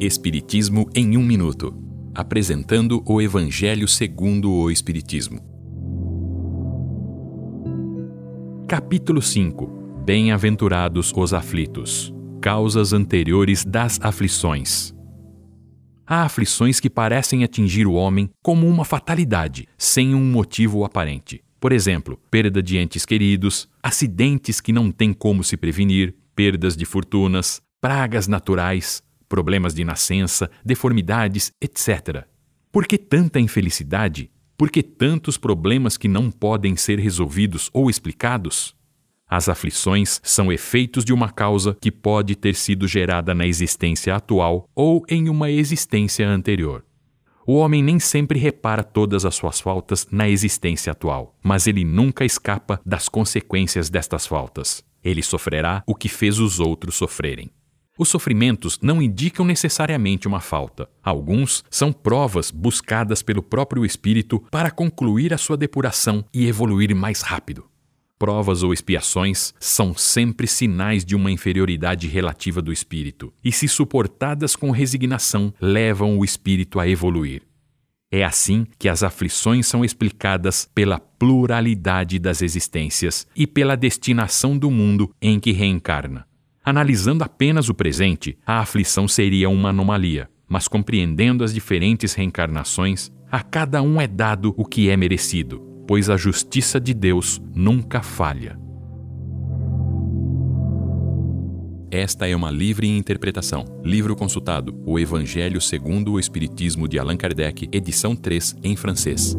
Espiritismo em um minuto, apresentando o Evangelho segundo o Espiritismo. Capítulo 5. Bem-aventurados os aflitos. Causas anteriores das aflições. Há aflições que parecem atingir o homem como uma fatalidade, sem um motivo aparente. Por exemplo, perda de entes queridos, acidentes que não tem como se prevenir, perdas de fortunas, pragas naturais, problemas de nascença, deformidades, etc. Por que tanta infelicidade? Por que tantos problemas que não podem ser resolvidos ou explicados? As aflições são efeitos de uma causa que pode ter sido gerada na existência atual ou em uma existência anterior. O homem nem sempre repara todas as suas faltas na existência atual, mas ele nunca escapa das consequências destas faltas. Ele sofrerá o que fez os outros sofrerem. Os sofrimentos não indicam necessariamente uma falta. Alguns são provas buscadas pelo próprio espírito para concluir a sua depuração e evoluir mais rápido. Provas ou expiações são sempre sinais de uma inferioridade relativa do espírito, e, se suportadas com resignação, levam o espírito a evoluir. É assim que as aflições são explicadas pela pluralidade das existências e pela destinação do mundo em que reencarna. Analisando apenas o presente, a aflição seria uma anomalia, mas compreendendo as diferentes reencarnações, a cada um é dado o que é merecido pois a justiça de Deus nunca falha. Esta é uma livre interpretação. Livro consultado: O Evangelho segundo o Espiritismo de Allan Kardec, edição 3, em francês.